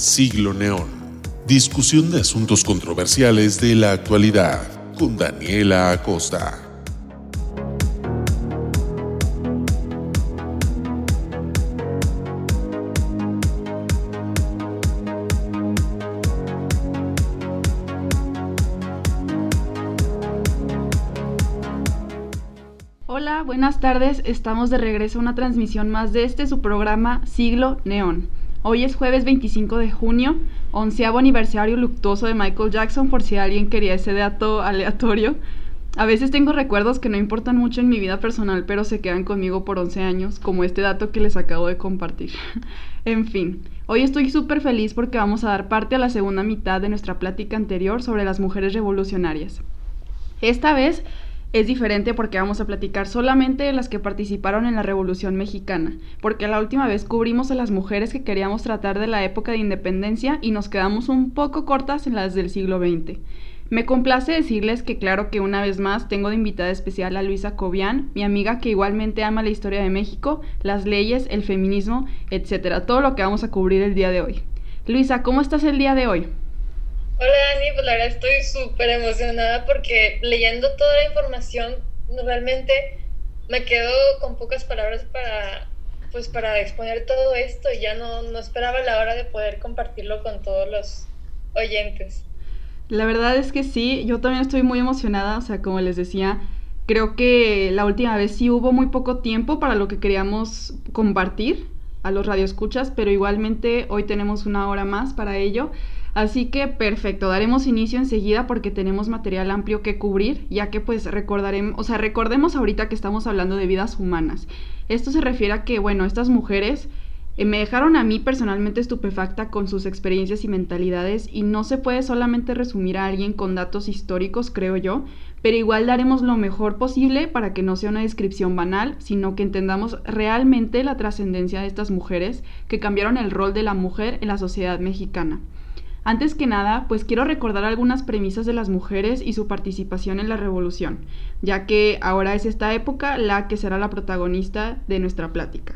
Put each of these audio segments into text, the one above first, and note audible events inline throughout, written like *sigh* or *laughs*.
Siglo Neón. Discusión de asuntos controversiales de la actualidad con Daniela Acosta. Hola, buenas tardes. Estamos de regreso a una transmisión más de este su programa Siglo Neón. Hoy es jueves 25 de junio, onceavo aniversario luctuoso de Michael Jackson, por si alguien quería ese dato aleatorio. A veces tengo recuerdos que no importan mucho en mi vida personal, pero se quedan conmigo por 11 años, como este dato que les acabo de compartir. *laughs* en fin, hoy estoy súper feliz porque vamos a dar parte a la segunda mitad de nuestra plática anterior sobre las mujeres revolucionarias. Esta vez es diferente porque vamos a platicar solamente de las que participaron en la Revolución Mexicana, porque la última vez cubrimos a las mujeres que queríamos tratar de la época de independencia y nos quedamos un poco cortas en las del siglo XX. Me complace decirles que claro que una vez más tengo de invitada especial a Luisa Cobian, mi amiga que igualmente ama la historia de México, las leyes, el feminismo, etcétera, todo lo que vamos a cubrir el día de hoy. Luisa, ¿cómo estás el día de hoy? Hola Dani, pues la verdad estoy súper emocionada porque leyendo toda la información realmente me quedo con pocas palabras para pues para exponer todo esto y ya no, no esperaba la hora de poder compartirlo con todos los oyentes. La verdad es que sí, yo también estoy muy emocionada, o sea, como les decía, creo que la última vez sí hubo muy poco tiempo para lo que queríamos compartir a los radioescuchas, pero igualmente hoy tenemos una hora más para ello. Así que perfecto, daremos inicio enseguida porque tenemos material amplio que cubrir, ya que pues recordaremos, o sea, recordemos ahorita que estamos hablando de vidas humanas. Esto se refiere a que, bueno, estas mujeres eh, me dejaron a mí personalmente estupefacta con sus experiencias y mentalidades y no se puede solamente resumir a alguien con datos históricos, creo yo, pero igual daremos lo mejor posible para que no sea una descripción banal, sino que entendamos realmente la trascendencia de estas mujeres que cambiaron el rol de la mujer en la sociedad mexicana. Antes que nada, pues quiero recordar algunas premisas de las mujeres y su participación en la revolución, ya que ahora es esta época la que será la protagonista de nuestra plática.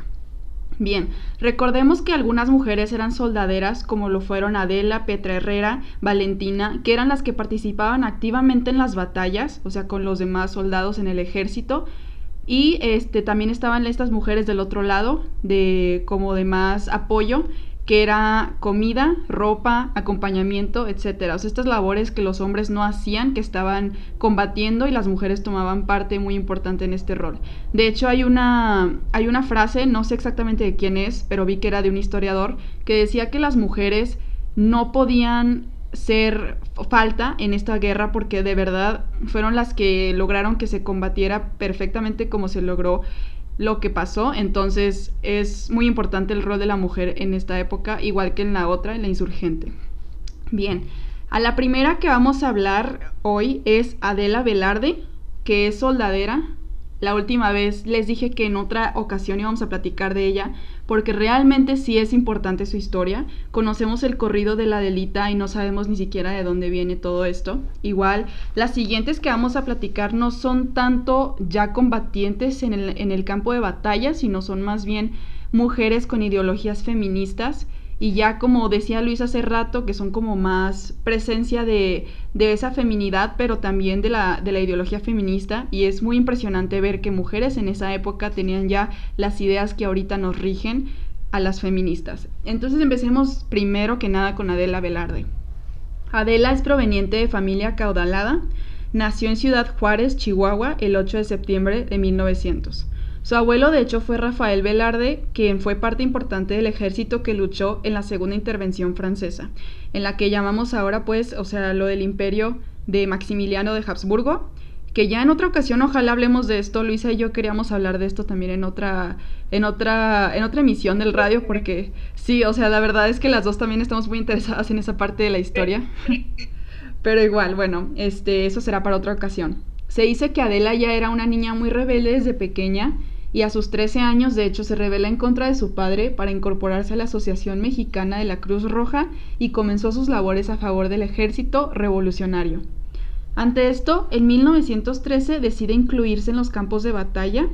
Bien, recordemos que algunas mujeres eran soldaderas, como lo fueron Adela, Petra Herrera, Valentina, que eran las que participaban activamente en las batallas, o sea, con los demás soldados en el ejército, y este también estaban estas mujeres del otro lado, de como de más apoyo, que era comida, ropa, acompañamiento, etcétera. O sea, estas labores que los hombres no hacían, que estaban combatiendo y las mujeres tomaban parte muy importante en este rol. De hecho, hay una, hay una frase, no sé exactamente de quién es, pero vi que era de un historiador, que decía que las mujeres no podían ser falta en esta guerra porque de verdad fueron las que lograron que se combatiera perfectamente como se logró lo que pasó, entonces es muy importante el rol de la mujer en esta época, igual que en la otra, en la insurgente. Bien, a la primera que vamos a hablar hoy es Adela Velarde, que es soldadera, la última vez les dije que en otra ocasión íbamos a platicar de ella, porque realmente sí es importante su historia. Conocemos el corrido de la delita y no sabemos ni siquiera de dónde viene todo esto. Igual, las siguientes que vamos a platicar no son tanto ya combatientes en el, en el campo de batalla, sino son más bien mujeres con ideologías feministas y ya como decía Luis hace rato, que son como más presencia de, de esa feminidad, pero también de la, de la ideología feminista, y es muy impresionante ver que mujeres en esa época tenían ya las ideas que ahorita nos rigen a las feministas. Entonces empecemos primero que nada con Adela Velarde. Adela es proveniente de familia caudalada, nació en Ciudad Juárez, Chihuahua, el 8 de septiembre de 1900. Su abuelo, de hecho, fue Rafael Velarde, quien fue parte importante del ejército que luchó en la segunda intervención francesa, en la que llamamos ahora, pues, o sea, lo del imperio de Maximiliano de Habsburgo, que ya en otra ocasión ojalá hablemos de esto. Luisa y yo queríamos hablar de esto también en otra, en otra, en otra emisión del radio, porque sí, o sea, la verdad es que las dos también estamos muy interesadas en esa parte de la historia. Pero igual, bueno, este, eso será para otra ocasión. Se dice que Adela ya era una niña muy rebelde desde pequeña y a sus 13 años de hecho se rebela en contra de su padre para incorporarse a la Asociación Mexicana de la Cruz Roja y comenzó sus labores a favor del ejército revolucionario. Ante esto, en 1913 decide incluirse en los campos de batalla,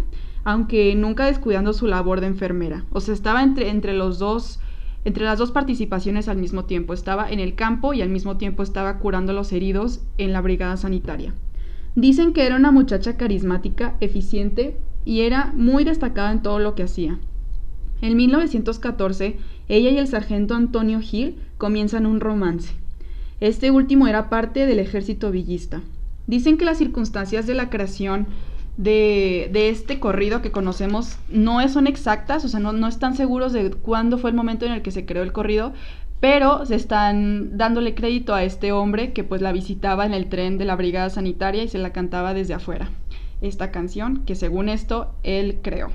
aunque nunca descuidando su labor de enfermera. O sea, estaba entre, entre los dos entre las dos participaciones al mismo tiempo. Estaba en el campo y al mismo tiempo estaba curando a los heridos en la brigada sanitaria. Dicen que era una muchacha carismática, eficiente y era muy destacada en todo lo que hacía. En 1914, ella y el sargento Antonio Gil comienzan un romance. Este último era parte del ejército villista. Dicen que las circunstancias de la creación de, este corrido que conocemos no son exactas, o sea, no, no están seguros de cuándo fue el momento en el que se creó el corrido, pero se están dándole crédito a este hombre que pues la visitaba en el tren de la brigada sanitaria y se la cantaba desde afuera. Esta canción que según esto él creó.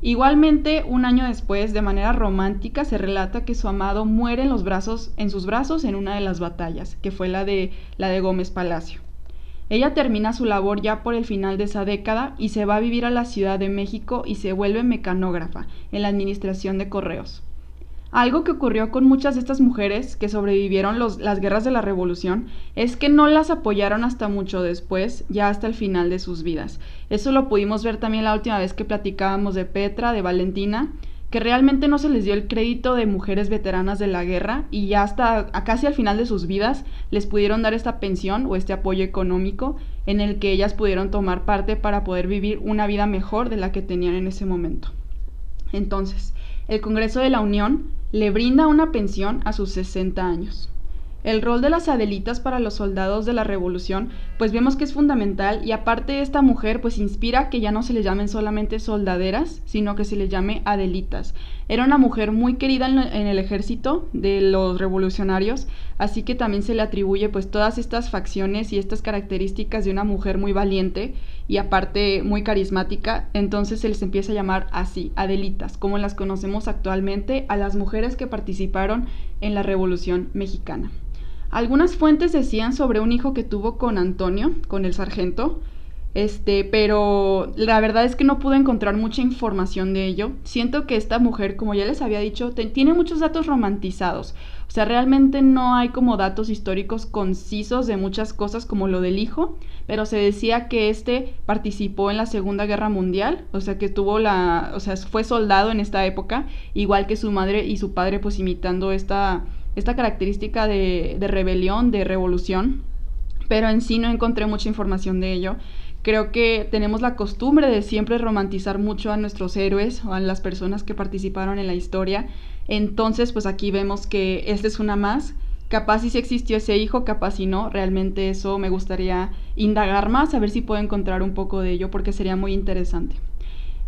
Igualmente, un año después, de manera romántica, se relata que su amado muere en los brazos, en sus brazos en una de las batallas, que fue la de la de Gómez Palacio. Ella termina su labor ya por el final de esa década y se va a vivir a la Ciudad de México y se vuelve mecanógrafa en la administración de correos. Algo que ocurrió con muchas de estas mujeres que sobrevivieron las guerras de la Revolución es que no las apoyaron hasta mucho después, ya hasta el final de sus vidas. Eso lo pudimos ver también la última vez que platicábamos de Petra, de Valentina, que realmente no se les dio el crédito de mujeres veteranas de la guerra y ya hasta casi al final de sus vidas les pudieron dar esta pensión o este apoyo económico en el que ellas pudieron tomar parte para poder vivir una vida mejor de la que tenían en ese momento. Entonces, el Congreso de la Unión le brinda una pensión a sus 60 años. El rol de las Adelitas para los soldados de la Revolución, pues vemos que es fundamental y aparte esta mujer pues inspira que ya no se le llamen solamente soldaderas, sino que se le llame Adelitas. Era una mujer muy querida en, el ejército de los revolucionarios, así que también se le atribuye pues todas estas facciones y estas características de una mujer muy valiente y aparte muy carismática, entonces se les empieza a llamar así, Adelitas, como las conocemos actualmente a las mujeres que participaron en la Revolución Mexicana. Algunas fuentes decían sobre un hijo que tuvo con Antonio, con el sargento, este, pero la verdad es que no pude encontrar mucha información de ello. Siento que esta mujer, como ya les había dicho, tiene muchos datos romantizados. O sea, realmente no hay como datos históricos concisos de muchas cosas como lo del hijo, pero se decía que este participó en la Segunda Guerra Mundial, o sea, que tuvo la, o sea, fue soldado en esta época, igual que su madre y su padre, pues imitando esta esta característica de, rebelión, de revolución, pero en sí no encontré mucha información de ello. Creo que tenemos la costumbre de siempre romantizar mucho a nuestros héroes o a las personas que participaron en la historia. Entonces, pues aquí vemos que esta es una más. Capaz si existió ese hijo, capaz si no. Realmente eso me gustaría indagar más, a ver si puedo encontrar un poco de ello, porque sería muy interesante.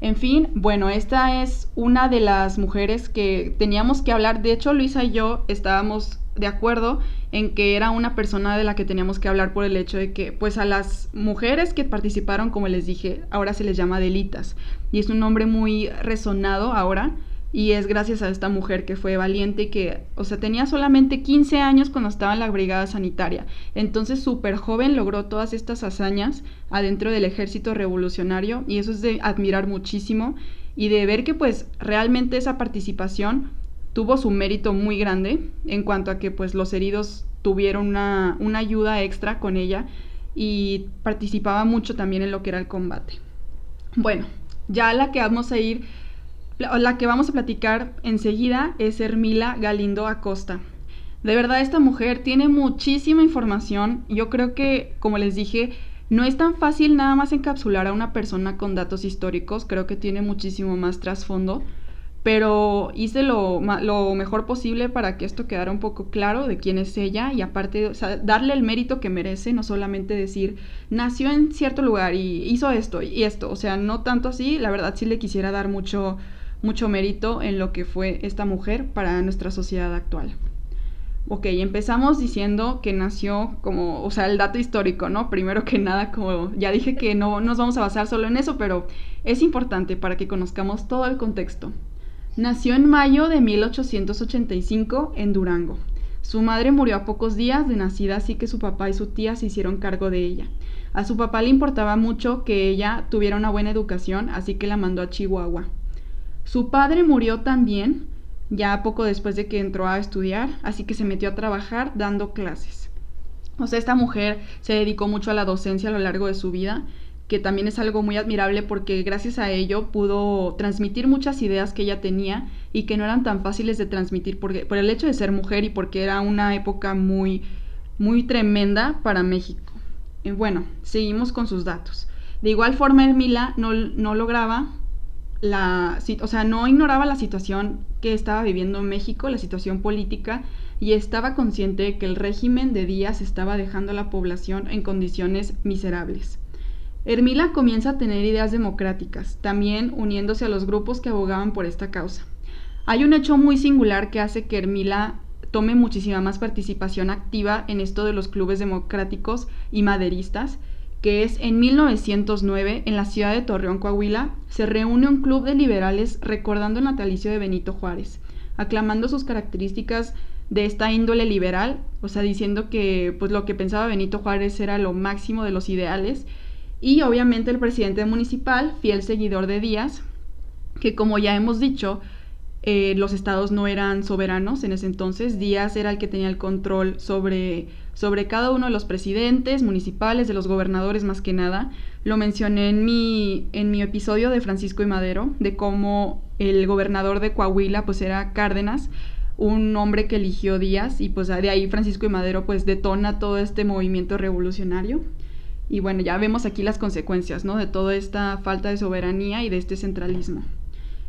En fin, bueno, esta es una de las mujeres que teníamos que hablar. De hecho, Luisa y yo estábamos de acuerdo en que era una persona de la que teníamos que hablar por el hecho de que, pues a las mujeres que participaron, como les dije, ahora se les llama delitas. Y es un nombre muy resonado ahora y es gracias a esta mujer que fue valiente que, o sea, tenía solamente 15 años cuando estaba en la brigada sanitaria. Entonces, súper joven logró todas estas hazañas adentro del ejército revolucionario y eso es de admirar muchísimo y de ver que pues realmente esa participación tuvo su mérito muy grande en cuanto a que pues los heridos tuvieron una, una ayuda extra con ella y participaba mucho también en lo que era el combate. Bueno, ya la que vamos a ir la que vamos a platicar enseguida es Hermila Galindo Acosta. De verdad, esta mujer tiene muchísima información. Yo creo que, como les dije, no es tan fácil nada más encapsular a una persona con datos históricos. Creo que tiene muchísimo más trasfondo. Pero hice lo, lo, mejor posible para que esto quedara un poco claro de quién es ella y aparte darle el mérito que merece, no solamente decir nació en cierto lugar y hizo esto y esto, o sea, no tanto así, la verdad sí le quisiera dar mucho, mucho mérito en lo que fue esta mujer para nuestra sociedad actual. Ok, empezamos diciendo que nació como, o sea, el dato histórico, ¿no? Primero que nada, como ya dije que no nos vamos a basar solo en eso, pero es importante para que conozcamos todo el contexto. Nació en mayo de 1885 en Durango. Su madre murió a pocos días de nacida, así que su papá y su tía se hicieron cargo de ella. A su papá le importaba mucho que ella tuviera una buena educación, así que la mandó a Chihuahua. Su padre murió también, ya poco después de que entró a estudiar, así que se metió a trabajar dando clases. O sea, esta mujer se dedicó mucho a la docencia a lo largo de su vida que también es algo muy admirable porque gracias a ello pudo transmitir muchas ideas que ella tenía y que no eran tan fáciles de transmitir porque, por el hecho de ser mujer y porque era una época muy, muy tremenda para México. Bueno, seguimos con sus datos. De igual forma, Hermila no, no lograba la, o sea, no ignoraba la situación que estaba viviendo en México, la situación política, y estaba consciente de que el régimen de Díaz estaba dejando a la población en condiciones miserables. Hermila comienza a tener ideas democráticas, también uniéndose a los grupos que abogaban por esta causa. Hay un hecho muy singular que hace que Hermila tome muchísima más participación activa en esto de los clubes democráticos y maderistas, que es en 1909, en la ciudad de Torreón, Coahuila, se reúne un club de liberales recordando el natalicio de Benito Juárez, aclamando sus características de esta índole liberal, o sea, diciendo que pues lo que pensaba Benito Juárez era lo máximo de los ideales, y obviamente el presidente municipal, fiel seguidor de Díaz, que como ya hemos dicho, eh, los estados no eran soberanos en ese entonces, Díaz era el que tenía el control sobre sobre cada uno de los presidentes municipales, de los gobernadores más que nada. Lo mencioné en mi, en mi episodio de Francisco y Madero, de cómo el gobernador de Coahuila pues era Cárdenas, un hombre que eligió Díaz y pues de ahí Francisco y Madero pues detona todo este movimiento revolucionario. Y bueno, ya vemos aquí las consecuencias, ¿no? De toda esta falta de soberanía y de este centralismo.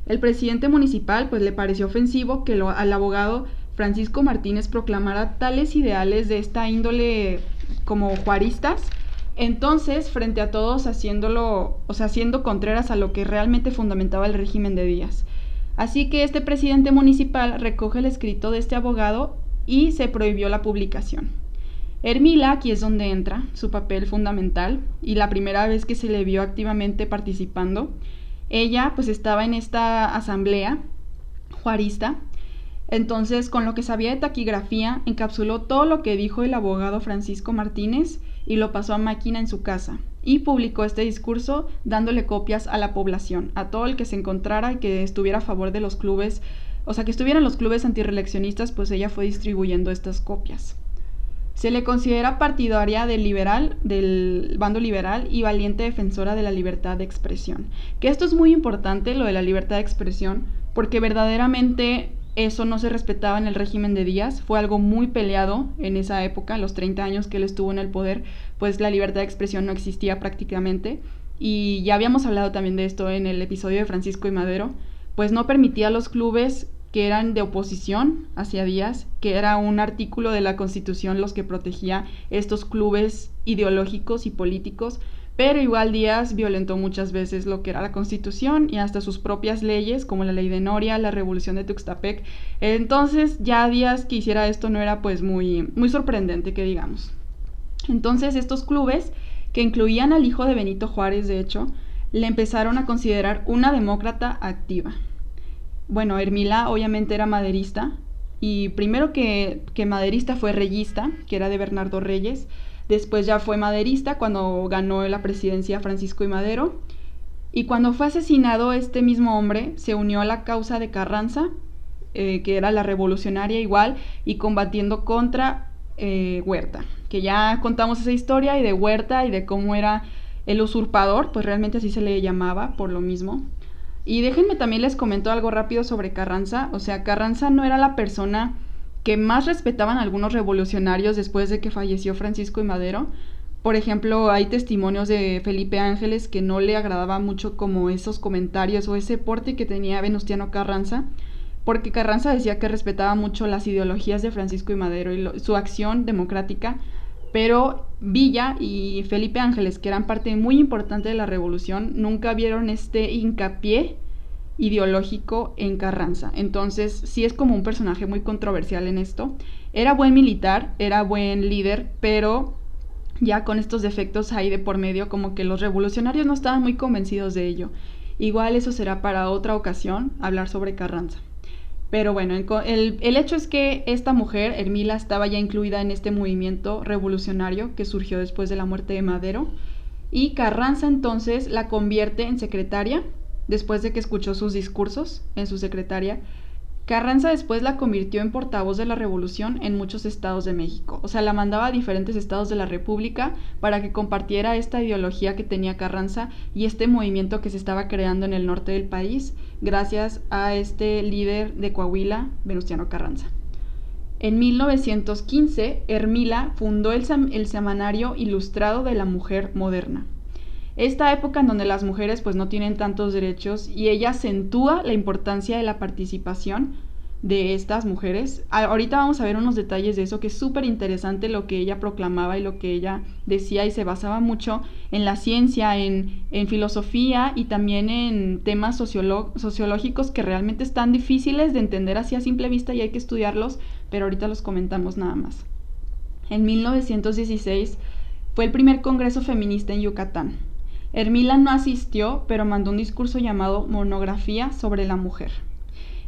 El presidente municipal pues le pareció ofensivo que al abogado Francisco Martínez proclamara tales ideales de esta índole como juaristas, entonces, frente a todos, haciéndolo, o sea, haciendo contreras a lo que realmente fundamentaba el régimen de Díaz. Así que este presidente municipal recoge el escrito de este abogado y se prohibió la publicación. Hermila, aquí es donde entra su papel fundamental y la primera vez que se le vio activamente participando, ella pues estaba en esta asamblea juarista entonces, con lo que sabía de taquigrafía, encapsuló todo lo que dijo el abogado Francisco Martínez y lo pasó a máquina en su casa. Y publicó este discurso dándole copias a la población, a todo el que se encontrara y que estuviera a favor de los clubes, o sea, que estuvieran los clubes antireleccionistas, pues ella fue distribuyendo estas copias. Se le considera partidaria del liberal, del bando liberal y valiente defensora de la libertad de expresión. Que esto es muy importante, lo de la libertad de expresión, porque verdaderamente eso no se respetaba en el régimen de Díaz, fue algo muy peleado en esa época, los 30 años que él estuvo en el poder, pues la libertad de expresión no existía prácticamente. Y ya habíamos hablado también de esto en el episodio de Francisco y Madero, pues no permitía a los clubes que eran de oposición hacia Díaz, que era un artículo de la Constitución los que protegía estos clubes ideológicos y políticos, pero igual Díaz violentó muchas veces lo que era la constitución y hasta sus propias leyes, como la ley de Noria, la revolución de Tuxtepec. Entonces ya Díaz que hiciera esto no era pues muy, muy sorprendente que digamos. Entonces estos clubes, que incluían al hijo de Benito Juárez de hecho, le empezaron a considerar una demócrata activa. Bueno, Hermila obviamente era maderista y primero que, que maderista fue reyista, que era de Bernardo Reyes, Después ya fue maderista cuando ganó la presidencia Francisco y Madero. Y cuando fue asesinado este mismo hombre, se unió a la causa de Carranza, eh, que era la revolucionaria igual, y combatiendo contra eh, Huerta. Que ya contamos esa historia y de Huerta y de cómo era el usurpador, pues realmente así se le llamaba por lo mismo. Y déjenme también les comento algo rápido sobre Carranza. O sea, Carranza no era la persona que más respetaban algunos revolucionarios después de que falleció Francisco y Madero. Por ejemplo, hay testimonios de Felipe Ángeles que no le agradaba mucho como esos comentarios o ese porte que tenía Venustiano Carranza, porque Carranza decía que respetaba mucho las ideologías de Francisco y Madero y su acción democrática, pero Villa y Felipe Ángeles, que eran parte muy importante de la revolución, nunca vieron este hincapié ideológico en Carranza. Entonces, sí es como un personaje muy controversial en esto. Era buen militar, era buen líder, pero ya con estos defectos ahí de por medio, como que los revolucionarios no estaban muy convencidos de ello. Igual eso será para otra ocasión, hablar sobre Carranza. Pero bueno, el, el, hecho es que esta mujer, Hermila, estaba ya incluida en este movimiento revolucionario que surgió después de la muerte de Madero. Y Carranza entonces la convierte en secretaria después de que escuchó sus discursos en su secretaria, Carranza después la convirtió en portavoz de la revolución en muchos estados de México. O sea, la mandaba a diferentes estados de la República para que compartiera esta ideología que tenía Carranza y este movimiento que se estaba creando en el norte del país gracias a este líder de Coahuila, Venustiano Carranza. En 1915, Hermila fundó el, el Semanario Ilustrado de la Mujer Moderna esta época en donde las mujeres pues no tienen tantos derechos y ella acentúa la importancia de la participación de estas mujeres. Ahorita vamos a ver unos detalles de eso que es súper interesante lo que ella proclamaba y lo que ella decía y se basaba mucho en la ciencia, en, en filosofía y también en temas sociológicos que realmente están difíciles de entender así a simple vista y hay que estudiarlos, pero ahorita los comentamos nada más. En 1916 fue el primer Congreso Feminista en Yucatán. Hermila no asistió, pero mandó un discurso llamado Monografía sobre la mujer.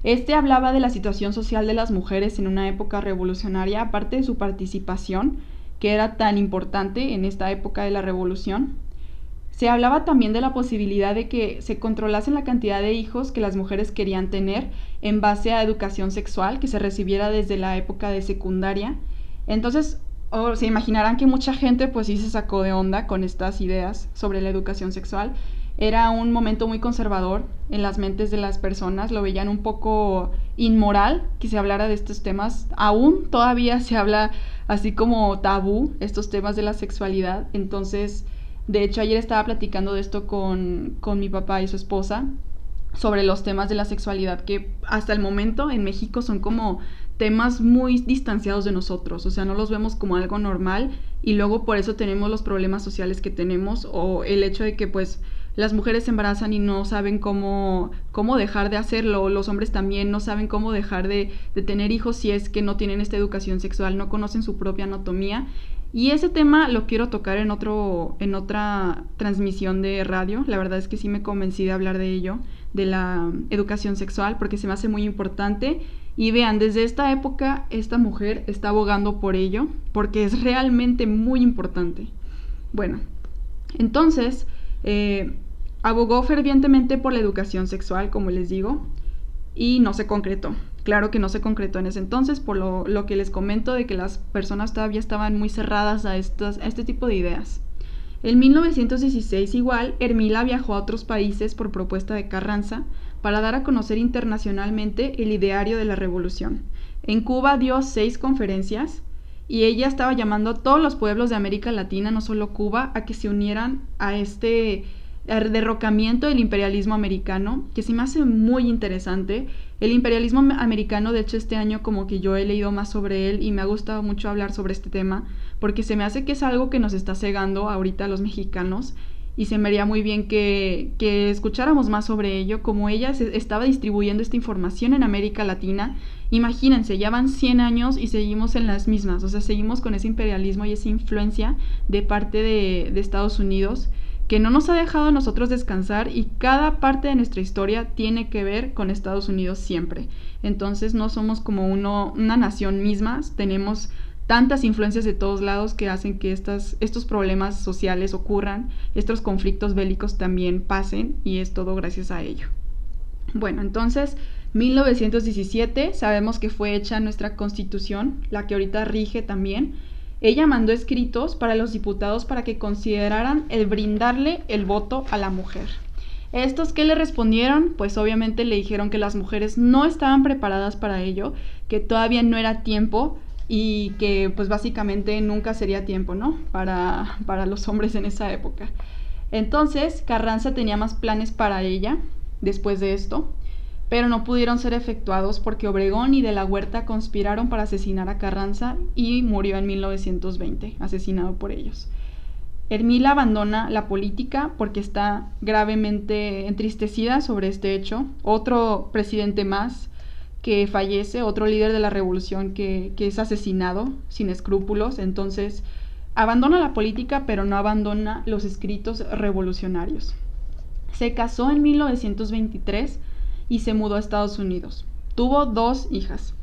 Este hablaba de la situación social de las mujeres en una época revolucionaria, aparte de su participación, que era tan importante en esta época de la revolución. Se hablaba también de la posibilidad de que se controlase la cantidad de hijos que las mujeres querían tener en base a educación sexual que se recibiera desde la época de secundaria. Entonces, se imaginarán que mucha gente pues sí se sacó de onda con estas ideas sobre la educación sexual. Era un momento muy conservador en las mentes de las personas, lo veían un poco inmoral que se hablara de estos temas. Aún todavía se habla así como tabú estos temas de la sexualidad. Entonces, de hecho, ayer estaba platicando de esto con, con mi papá y su esposa sobre los temas de la sexualidad que hasta el momento en México son como temas muy distanciados de nosotros, o sea, no los vemos como algo normal y luego por eso tenemos los problemas sociales que tenemos o el hecho de que pues las mujeres se embarazan y no saben cómo, cómo dejar de hacerlo, los hombres también no saben cómo dejar de, de tener hijos si es que no tienen esta educación sexual, no conocen su propia anatomía y ese tema lo quiero tocar en, otro, en otra transmisión de radio. La verdad es que sí me convencí de hablar de ello, de la educación sexual, porque se me hace muy importante y vean, desde esta época esta mujer está abogando por ello, porque es realmente muy importante. Bueno, entonces, eh, abogó fervientemente por la educación sexual, como les digo, y no se concretó. Claro que no se concretó en ese entonces, por lo, que les comento de que las personas todavía estaban muy cerradas a, a este tipo de ideas. En 1916 igual, Hermila viajó a otros países por propuesta de Carranza, para dar a conocer internacionalmente el ideario de la revolución. En Cuba dio seis conferencias y ella estaba llamando a todos los pueblos de América Latina, no solo Cuba, a que se unieran a este derrocamiento del imperialismo americano, que se me hace muy interesante. El imperialismo americano, de hecho, este año como que yo he leído más sobre él y me ha gustado mucho hablar sobre este tema, porque se me hace que es algo que nos está cegando ahorita a los mexicanos y se me haría muy bien que, que, escucháramos más sobre ello, como ella se estaba distribuyendo esta información en América Latina. Imagínense, ya van 100 años y seguimos en las mismas, o sea, seguimos con ese imperialismo y esa influencia de parte de, de Estados Unidos que no nos ha dejado a nosotros descansar y cada parte de nuestra historia tiene que ver con Estados Unidos siempre. Entonces no somos como uno, una nación misma, tenemos tantas influencias de todos lados que hacen que estas, estos problemas sociales ocurran, estos conflictos bélicos también pasen y es todo gracias a ello. Bueno, entonces, 1917, sabemos que fue hecha nuestra constitución, la que ahorita rige también. Ella mandó escritos para los diputados para que consideraran el brindarle el voto a la mujer. Estos que le respondieron, pues obviamente le dijeron que las mujeres no estaban preparadas para ello, que todavía no era tiempo, y que pues básicamente nunca sería tiempo, ¿no? Para, para los hombres en esa época. Entonces, Carranza tenía más planes para ella después de esto, pero no pudieron ser efectuados porque Obregón y de la Huerta conspiraron para asesinar a Carranza y murió en 1920, asesinado por ellos. Hermila abandona la política porque está gravemente entristecida sobre este hecho. Otro presidente más que fallece, otro líder de la revolución que, es asesinado sin escrúpulos, entonces abandona la política pero no abandona los escritos revolucionarios. Se casó en 1923 y se mudó a Estados Unidos. Tuvo dos hijas.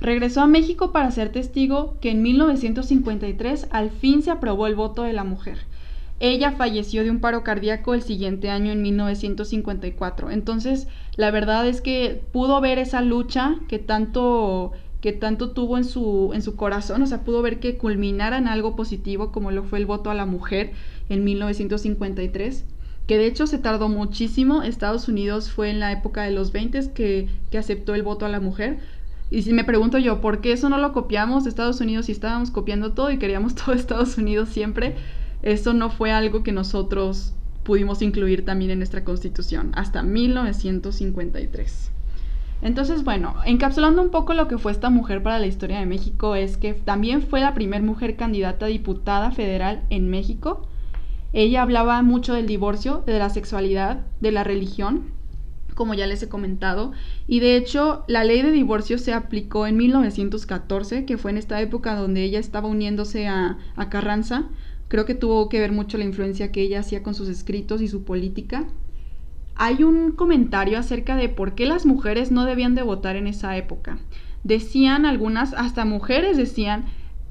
Regresó a México para ser testigo que en 1953 al fin se aprobó el voto de la mujer. ella falleció de un paro cardíaco el siguiente año en 1954. Entonces, la verdad es que pudo ver esa lucha que tanto que tanto tuvo en su, en su corazón, o sea, pudo ver que culminara en algo positivo como lo fue el voto a la mujer en 1953, que de hecho se tardó muchísimo, Estados Unidos fue en la época de los 20 que, que aceptó el voto a la mujer, y si me pregunto yo, ¿por qué eso no lo copiamos Estados Unidos si estábamos copiando todo y queríamos *laughs* todo Estados Unidos siempre? Eso no fue algo que nosotros pudimos incluir también en nuestra constitución hasta 1953. Entonces, bueno, encapsulando un poco lo que fue esta mujer para la historia de México es que también fue la primera mujer candidata a diputada federal en México. Ella hablaba mucho del divorcio, de la sexualidad, de la religión, como ya les he comentado, y de hecho la ley de divorcio se aplicó en 1914, que fue en esta época donde ella estaba uniéndose a, a Carranza. Creo que tuvo que ver mucho la influencia que ella hacía con sus escritos y su política hay un comentario acerca de por qué las mujeres no debían de votar en esa época. Decían algunas, hasta mujeres decían,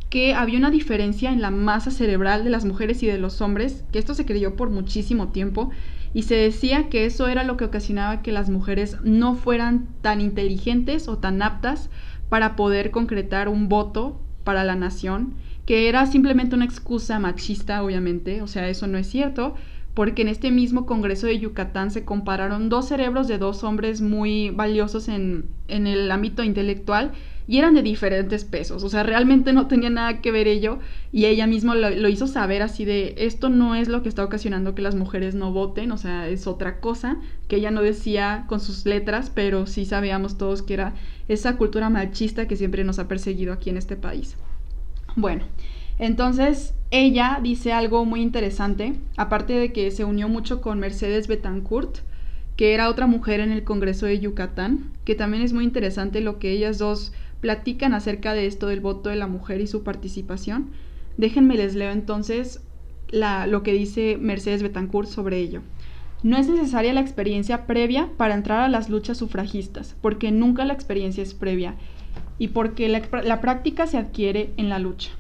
que había una diferencia en la masa cerebral de las mujeres y de los hombres, que esto se creyó por muchísimo tiempo, y se decía que eso era lo que ocasionaba que las mujeres no fueran tan inteligentes o tan aptas para poder concretar un voto para la nación, que era simplemente una excusa machista, obviamente, o sea, eso no es cierto, porque en este mismo Congreso de Yucatán se compararon dos cerebros de dos hombres muy valiosos en, el ámbito intelectual y eran de diferentes pesos, o sea, realmente no tenía nada que ver ello y ella misma lo, lo, hizo saber así de esto no es lo que está ocasionando que las mujeres no voten, o sea, es otra cosa que ella no decía con sus letras, pero sí sabíamos todos que era esa cultura machista que siempre nos ha perseguido aquí en este país. Bueno, entonces, ella dice algo muy interesante, aparte de que se unió mucho con Mercedes Betancourt, que era otra mujer en el Congreso de Yucatán, que también es muy interesante lo que ellas dos platican acerca de esto del voto de la mujer y su participación. Déjenme les leo entonces lo que dice Mercedes Betancourt sobre ello. No es necesaria la experiencia previa para entrar a las luchas sufragistas, porque nunca la experiencia es previa y porque la práctica se adquiere en la lucha.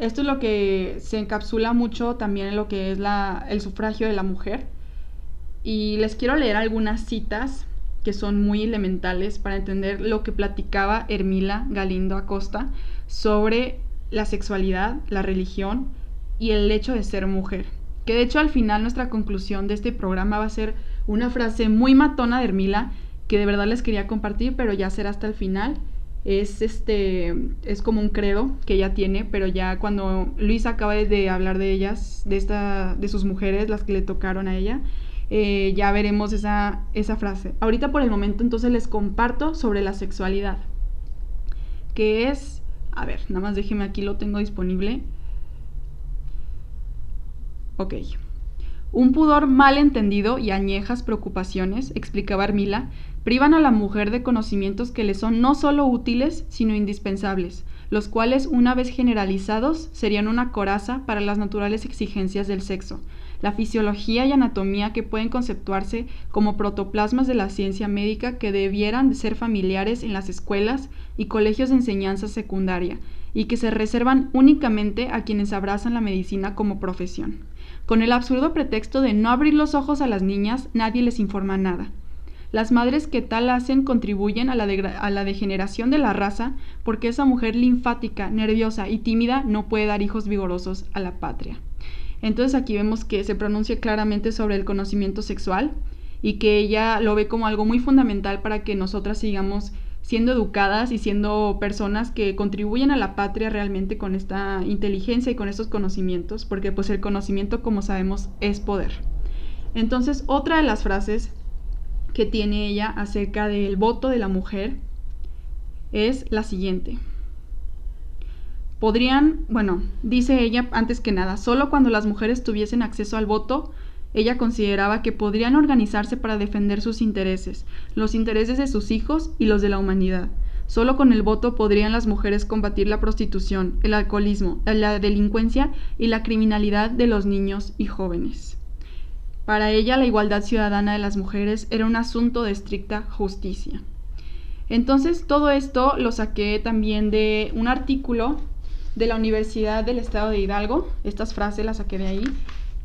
Esto es lo que se encapsula mucho también en lo que es el sufragio de la mujer. Y les quiero leer algunas citas que son muy elementales para entender lo que platicaba Hermila Galindo Acosta sobre la sexualidad, la religión y el hecho de ser mujer. Que de hecho al final nuestra conclusión de este programa va a ser una frase muy matona de Hermila que de verdad les quería compartir, pero ya será hasta el final es este es como un credo que ella tiene, pero ya cuando Luis acaba de hablar de ellas, de esta, de sus mujeres, las que le tocaron a ella, eh, ya veremos esa, esa frase. Ahorita por el momento entonces les comparto sobre la sexualidad, que es, a ver, nada más déjeme aquí lo tengo disponible. Ok. Un pudor mal entendido y añejas preocupaciones, explicaba Armila, privan a la mujer de conocimientos que le son no solo útiles, sino indispensables, los cuales, una vez generalizados, serían una coraza para las naturales exigencias del sexo, la fisiología y anatomía que pueden conceptuarse como protoplasmas de la ciencia médica que debieran ser familiares en las escuelas y colegios de enseñanza secundaria, y que se reservan únicamente a quienes abrazan la medicina como profesión. Con el absurdo pretexto de no abrir los ojos a las niñas, nadie les informa nada. Las madres que tal hacen contribuyen a la, a la, degeneración de la raza porque esa mujer linfática, nerviosa y tímida no puede dar hijos vigorosos a la patria. Entonces aquí vemos que se pronuncia claramente sobre el conocimiento sexual y que ella lo ve como algo muy fundamental para que nosotras sigamos siendo educadas y siendo personas que contribuyen a la patria realmente con esta inteligencia y con estos conocimientos, porque pues el conocimiento como sabemos es poder. Entonces otra de las frases que tiene ella acerca del voto de la mujer es la siguiente. Podrían, bueno, dice ella antes que nada, solo cuando las mujeres tuviesen acceso al voto, ella consideraba que podrían organizarse para defender sus intereses, los intereses de sus hijos y los de la humanidad. Solo con el voto podrían las mujeres combatir la prostitución, el alcoholismo, la delincuencia y la criminalidad de los niños y jóvenes. Para ella la igualdad ciudadana de las mujeres era un asunto de estricta justicia. Entonces todo esto lo saqué también de un artículo de la Universidad del Estado de Hidalgo, estas frases las saqué de ahí,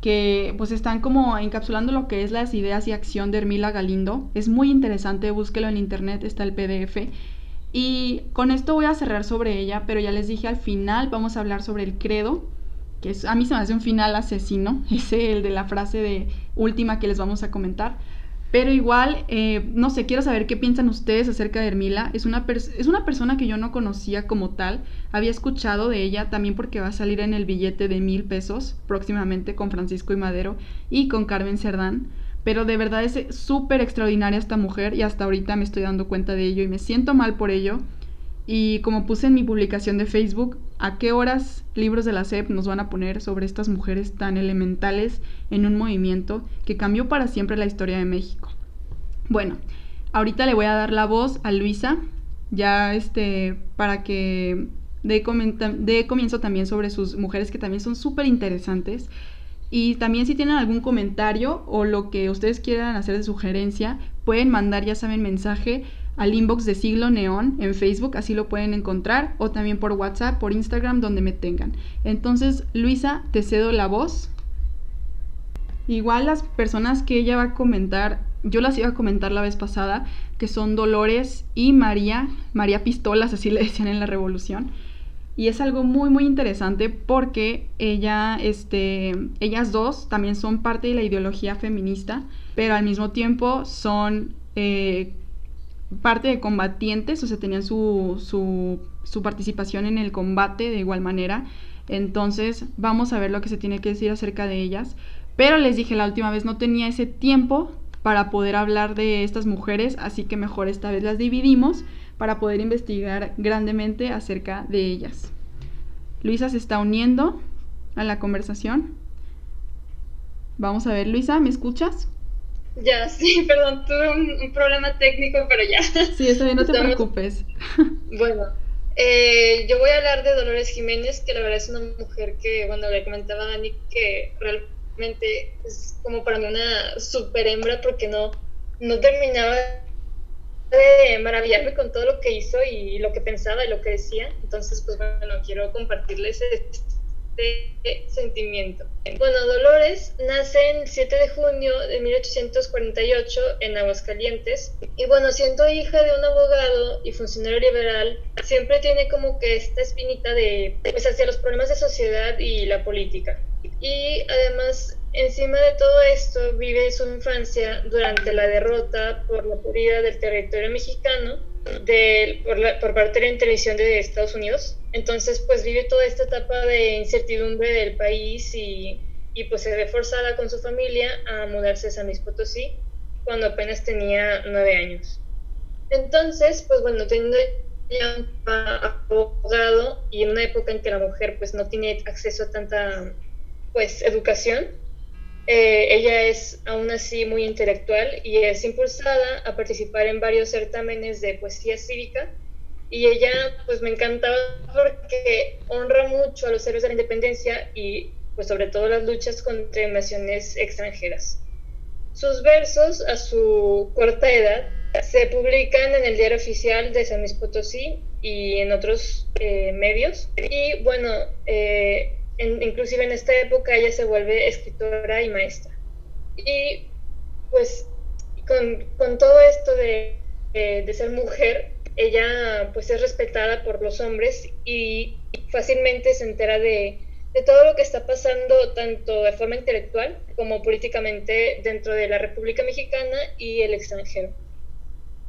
que pues están como encapsulando lo que es las ideas y acción de Hermila Galindo. Es muy interesante, búsquelo en internet, está el PDF. Y con esto voy a cerrar sobre ella, pero ya les dije al final vamos a hablar sobre el credo, que es, a mí se me hace un final asesino, *laughs* ese el de la frase de última que les vamos a comentar. Pero igual, eh, no sé, quiero saber qué piensan ustedes acerca de Hermila. Es una, es una persona que yo no conocía como tal. Había escuchado de ella también porque va a salir en el billete de mil pesos próximamente con Francisco y Madero y con Carmen Cerdán. Pero de verdad es súper extraordinaria esta mujer y hasta ahorita me estoy dando cuenta de ello y me siento mal por ello. Y como puse en mi publicación de Facebook, ¿a qué horas libros de la SEP nos van a poner sobre estas mujeres tan elementales en un movimiento que cambió para siempre la historia de México? Bueno, ahorita le voy a dar la voz a Luisa, ya este, para que dé, de comienzo también sobre sus mujeres que también son súper interesantes. Y también si tienen algún comentario o lo que ustedes quieran hacer de sugerencia, pueden mandar, ya saben, mensaje al inbox de Siglo Neón en Facebook, así lo pueden encontrar, o también por WhatsApp, por Instagram, donde me tengan. Entonces, Luisa, te cedo la voz. Igual las personas que ella va a comentar, yo las iba a comentar la vez pasada, que son Dolores y María, María Pistolas, así le decían en la Revolución. Y es algo muy, muy interesante porque ella, este, ellas dos también son parte de la ideología feminista, pero al mismo tiempo son eh, parte de combatientes, o sea, tenían su, su, participación en el combate de igual manera. Entonces, vamos a ver lo que se tiene que decir acerca de ellas. Pero les dije la última vez, no tenía ese tiempo para poder hablar de estas mujeres, así que mejor esta vez las dividimos para poder investigar grandemente acerca de ellas. Luisa se está uniendo a la conversación. Vamos a ver, Luisa, ¿me escuchas? Ya, sí, *laughs* perdón, tuve un, problema técnico, pero ya. Sí, está bien, no te preocupes. *laughs* Bueno, eh, yo voy a hablar de Dolores Jiménez, que la verdad es una mujer que, bueno, le comentaba a Dani que realmente es como para mí una super hembra porque no, no terminaba de maravillarme con todo lo que hizo y lo que pensaba y lo que decía. Entonces, pues bueno, quiero compartirles este sentimiento. Bueno, Dolores nace el 7 de junio de 1848 en Aguascalientes y bueno, siendo hija de un abogado y funcionario liberal, siempre tiene como que esta espinita de, pues hacia los problemas de sociedad y la política. Y además Encima de todo esto, vive su infancia durante la derrota por la pérdida del territorio mexicano por, parte de la televisión de Estados Unidos. Entonces, pues vive toda esta etapa de incertidumbre del país y, y pues se ve forzada con su familia a mudarse a San Luis Potosí cuando apenas tenía nueve años. Entonces, pues bueno, teniendo ya un abogado y en una época en que la mujer pues no tiene acceso a tanta pues educación, eh, ella es aún así muy intelectual y es impulsada a participar en varios certámenes de poesía cívica y ella pues me encantaba porque honra mucho a los héroes de la independencia y pues sobre todo las luchas contra invasiones extranjeras. Sus versos a su corta edad se publican en el diario oficial de San Luis Potosí y en otros eh, medios y bueno, eh, inclusive en esta época ella se vuelve escritora y maestra. Y pues con, con todo esto de, de, ser mujer, ella pues es respetada por los hombres y fácilmente se entera de, de todo lo que está pasando tanto de forma intelectual como políticamente dentro de la República Mexicana y el extranjero.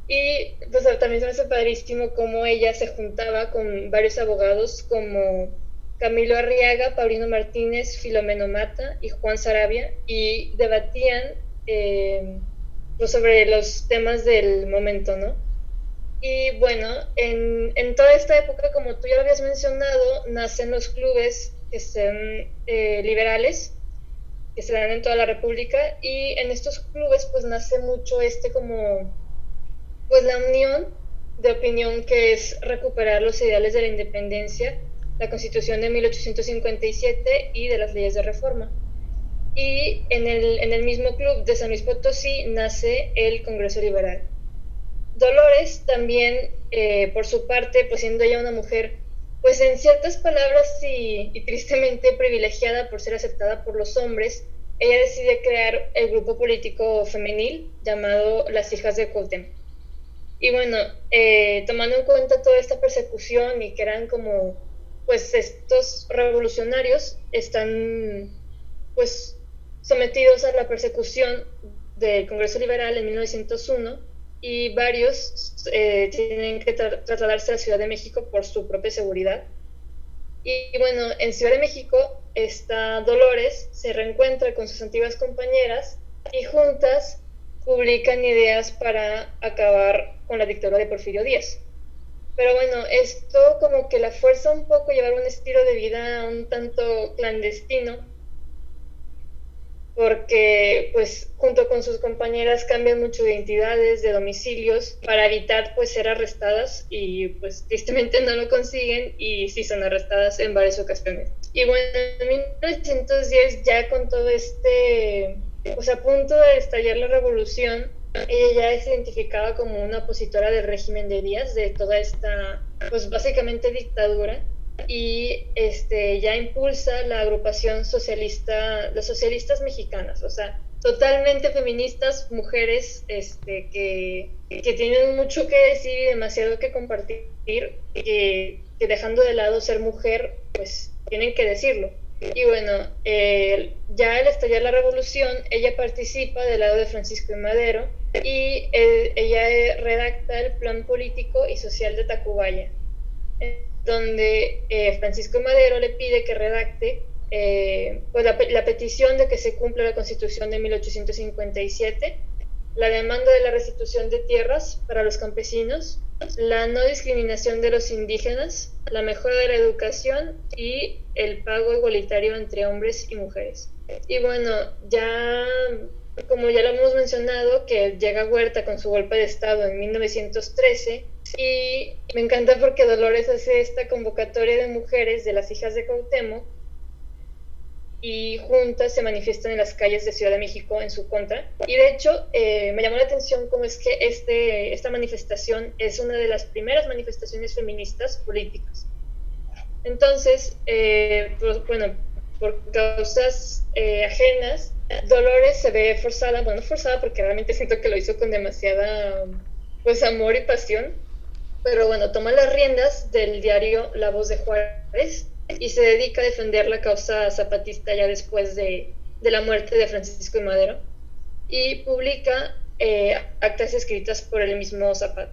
Y pues también se me hace padrísimo cómo ella se juntaba con varios abogados como Camilo Arriaga, Paulino Martínez, Filomeno Mata y Juan Sarabia y debatían eh, pues, sobre los temas del momento, ¿no? Y bueno, en, toda esta época, como tú ya lo habías mencionado, nacen los clubes que son eh, liberales, que se dan en toda la República, y en estos clubes pues nace mucho este como, pues la unión de opinión que es recuperar los ideales de la independencia la Constitución de 1857 y de las leyes de reforma. Y en el, en el mismo club de San Luis Potosí nace el Congreso Liberal. Dolores también, eh, por su parte, pues siendo ella una mujer, pues en ciertas palabras y, tristemente privilegiada por ser aceptada por los hombres, ella decide crear el grupo político femenil llamado Las Hijas de Cuauhtémoc. Y bueno, eh, tomando en cuenta toda esta persecución y que eran como, pues estos revolucionarios están, pues, sometidos a la persecución del Congreso Liberal en 1901 y varios eh, tienen que trasladarse a la Ciudad de México por su propia seguridad. Y, bueno, en Ciudad de México, esta Dolores se reencuentra con sus antiguas compañeras y juntas publican ideas para acabar con la dictadura de Porfirio Díaz. Pero bueno, esto como que la fuerza un poco llevar un estilo de vida un tanto clandestino porque pues junto con sus compañeras cambian mucho de identidades, de domicilios, para evitar pues ser arrestadas y pues tristemente no lo consiguen y sí son arrestadas en varias ocasiones. Y bueno, en 1910 ya con todo este, pues a punto de estallar la revolución, ella ya es identificada como una opositora del régimen de Díaz, de toda esta, pues básicamente dictadura y este, ya impulsa la agrupación socialista, las socialistas mexicanas, o sea, totalmente feministas, mujeres este, que, que tienen mucho que decir y demasiado que compartir, que, que dejando de lado ser mujer, pues tienen que decirlo. Y bueno, ya al estallar la revolución, ella participa del lado de Francisco y Madero y ella redacta el plan político y social de Tacubaya donde eh, Francisco Madero le pide que redacte eh, pues la, petición de que se cumpla la Constitución de 1857, la demanda de la restitución de tierras para los campesinos, la no discriminación de los indígenas, la mejora de la educación y el pago igualitario entre hombres y mujeres. Y bueno, ya como ya lo hemos mencionado, que llega Huerta con su golpe de Estado en 1913 y me encanta porque Dolores hace esta convocatoria de mujeres de las hijas de Cuauhtémoc y juntas se manifiestan en las calles de Ciudad de México en su contra. Y de hecho, eh, me llamó la atención cómo es que este, esta manifestación es una de las primeras manifestaciones feministas políticas. Entonces, eh, pues, bueno, por causas eh, ajenas, Dolores se ve forzada, bueno, forzada porque realmente siento que lo hizo con demasiada, pues, amor y pasión, pero bueno, toma las riendas del diario La Voz de Juárez y se dedica a defender la causa zapatista ya después de, de la muerte de Francisco y Madero y publica eh, actas escritas por el mismo Zapata.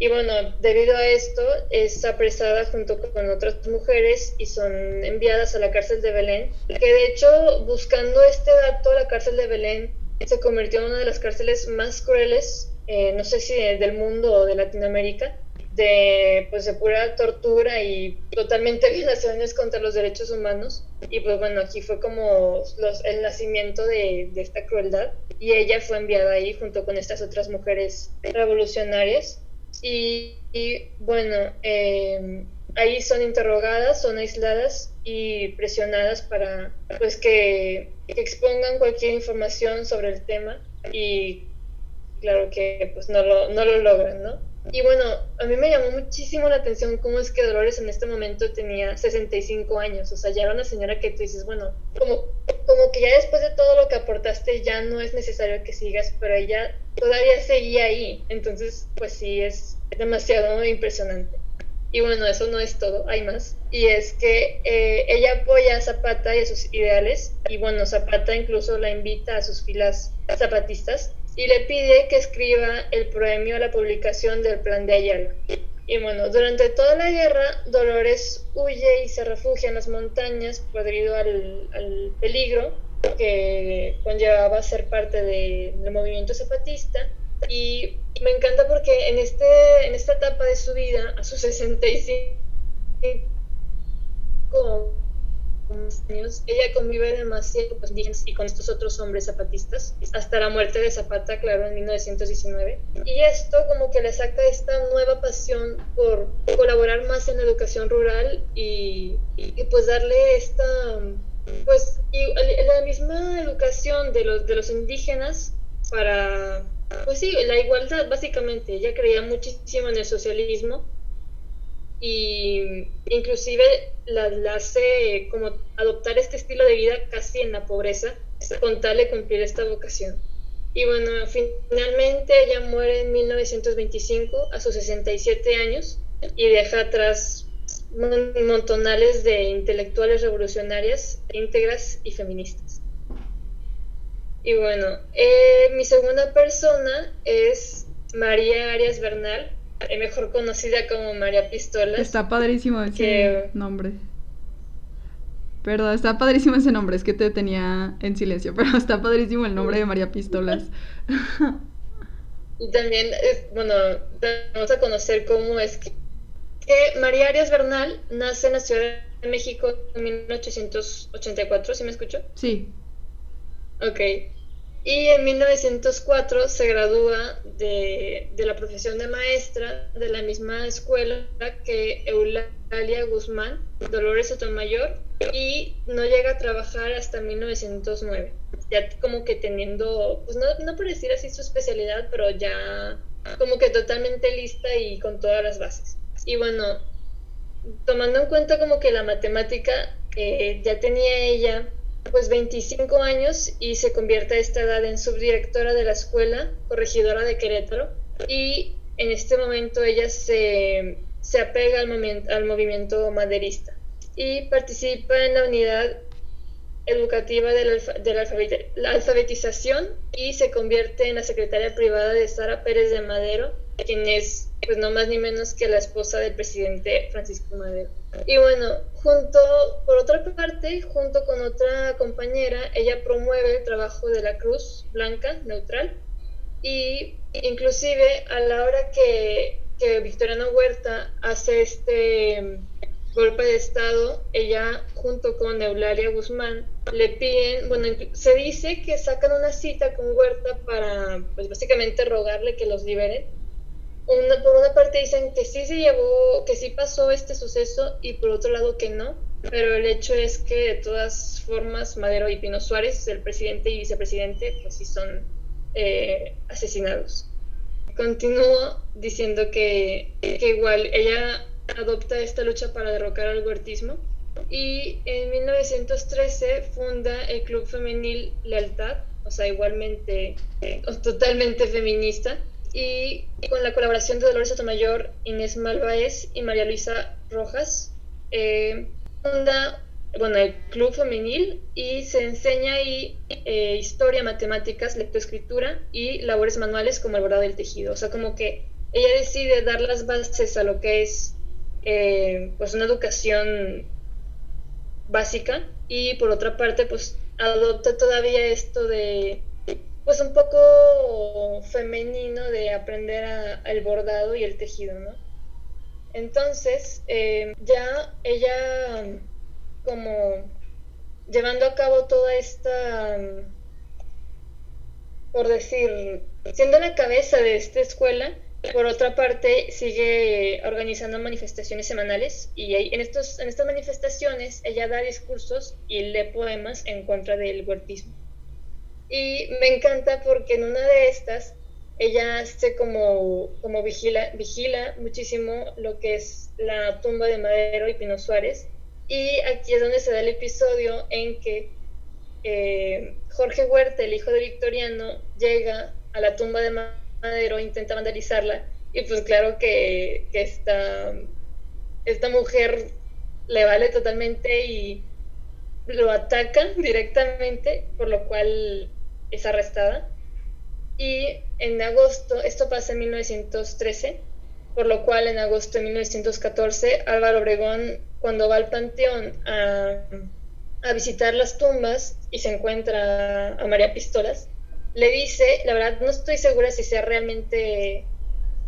Y bueno, debido a esto es apresada junto con otras mujeres y son enviadas a la cárcel de Belén, que de hecho buscando este dato, la cárcel de Belén se convirtió en una de las cárceles más crueles, eh, no sé si del mundo o de Latinoamérica, de, pues, de pura tortura y totalmente *laughs* violaciones contra los derechos humanos. Y pues bueno, aquí fue como los, el nacimiento de, de esta crueldad y ella fue enviada ahí junto con estas otras mujeres revolucionarias y, bueno, em, ahí son interrogadas, son aisladas y presionadas para pues que, expongan cualquier información sobre el tema y claro que pues no lo, no lo logran, ¿no? Y bueno, a mí me llamó muchísimo la atención cómo es que Dolores en este momento tenía 65 años, o sea, ya era una señora que tú dices, bueno, como, como que ya después de todo lo que aportaste ya no es necesario que sigas, pero ella todavía seguía ahí, entonces pues sí es demasiado impresionante. Y bueno, eso no es todo, hay más. Y es que eh, ella apoya a Zapata y a sus ideales, y bueno, Zapata incluso la invita a sus filas zapatistas y le pide que escriba el premio a la publicación del plan de Ayala. Y bueno, durante toda la guerra, Dolores huye y se refugia en las montañas podrido al, al peligro que conllevaba ser parte del movimiento zapatista. Y me encanta porque en, este, en esta etapa de su vida, a sus *laughs* 65 ella convive demasiado con indígenas y con estos otros hombres zapatistas, hasta la muerte de Zapata, claro, en 1919. Y esto como que le saca esta nueva pasión por colaborar más en la educación rural y, y, pues darle esta, pues, la misma educación de los, de los indígenas para, pues sí, la igualdad, básicamente. Ella creía muchísimo en el socialismo y inclusive la, hace como adoptar este estilo de vida casi en la pobreza con tal de cumplir esta vocación. Y bueno, finalmente ella muere en 1925 a sus 67 años y deja atrás montonales de intelectuales revolucionarias, íntegras y feministas. Y bueno, eh, mi segunda persona es María Arias Bernal, mejor conocida como María Pistolas. Está padrísimo ese nombre. Perdón, está padrísimo ese nombre, es que te tenía en silencio, *laughs* pero está padrísimo el nombre de María Pistolas. Y también, bueno, vamos a conocer cómo es que, María Arias Bernal nace en la Ciudad de México en 1884, ¿sí me escucho? Sí. Ok. Y en 1904 se gradúa de, de, la profesión de maestra de la misma escuela que Eulalia Guzmán, Dolores Sotomayor, y no llega a trabajar hasta 1909, ya como que teniendo, pues no, no por decir así su especialidad, pero ya como que totalmente lista y con todas las bases. Y bueno, tomando en cuenta como que la matemática eh, ya tenía ella pues 25 años y se convierte a esta edad en subdirectora de la escuela, corregidora de Querétaro, y en este momento ella se, se apega al, al movimiento maderista y participa en la unidad educativa de la, alfabetización y se convierte en la secretaria privada de Sara Pérez de Madero, quien es pues no más ni menos que la esposa del presidente Francisco Madero. Y bueno, junto, por otra parte, junto con otra compañera, ella promueve el trabajo de la Cruz Blanca, neutral, y inclusive a la hora que, que Victoriano Huerta hace este golpe de Estado, ella junto con Eulalia Guzmán le piden, bueno, se dice que sacan una cita con Huerta para, pues básicamente rogarle que los liberen. Por una parte dicen que sí se llevó, que sí pasó este suceso y por otro lado que no, pero el hecho es que de todas formas Madero y Pino Suárez, el presidente y vicepresidente, pues sí son eh, asesinados. Continúo diciendo que, que igual ella adopta esta lucha para derrocar al huertismo y en 1913 funda el Club Femenil Lealtad, o sea, igualmente totalmente feminista, y con la colaboración de Dolores Sotomayor, Inés Malváez y María Luisa Rojas, eh, funda bueno, el Club Femenil y se enseña ahí eh, historia, matemáticas, lectoescritura y labores manuales como el bordado del tejido. O sea, como que ella decide dar las bases a lo que es eh, pues una educación básica y por otra parte pues adopta todavía esto de pues un poco femenino de aprender a, el bordado y el tejido, ¿no? Entonces, eh, ya ella como llevando a cabo toda esta, por decir, siendo la cabeza de esta escuela, por otra parte, sigue organizando manifestaciones semanales y en, estos, en estas manifestaciones ella da discursos y lee poemas en contra del huertismo. Y me encanta porque en una de estas ella se como, como vigila, vigila muchísimo lo que es la tumba de Madero y Pino Suárez. Y aquí es donde se da el episodio en que eh, Jorge Huerta, el hijo de Victoriano, llega a la tumba de Madero intenta vandalizarla y pues claro que, esta, esta mujer le vale totalmente y lo ataca directamente, por lo cual es arrestada. Y en agosto, esto pasa en 1913, por lo cual en agosto de 1914 Álvaro Obregón, cuando va al panteón a, a visitar las tumbas y se encuentra a María Pistolas, le dice, la verdad no estoy segura si sea realmente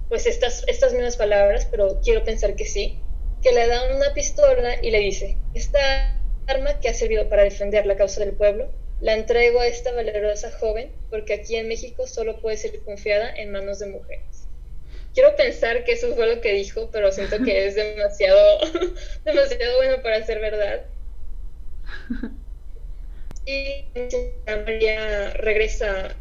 pues estas, estas mismas palabras, pero quiero pensar que sí, que le da una pistola y le dice, esta arma que ha servido para defender la causa del pueblo, la entrego a esta valerosa joven porque aquí en México solo puede ser confiada en manos de mujeres. Quiero pensar que eso fue lo que dijo, pero siento que es demasiado, *laughs* demasiado bueno para ser verdad. y María regresa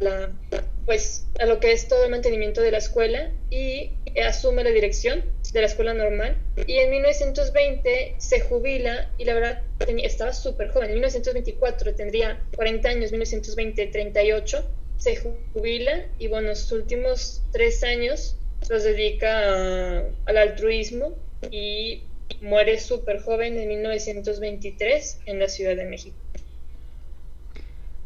pues, a lo que es todo el mantenimiento de la escuela y asume la dirección de la escuela normal y en 1920 se jubila y la verdad estaba súper joven, en 1924 tendría 40 años, 1920 38, se jubila y bueno, sus últimos tres años los dedica al altruismo y muere súper joven en 1923 en la Ciudad de México.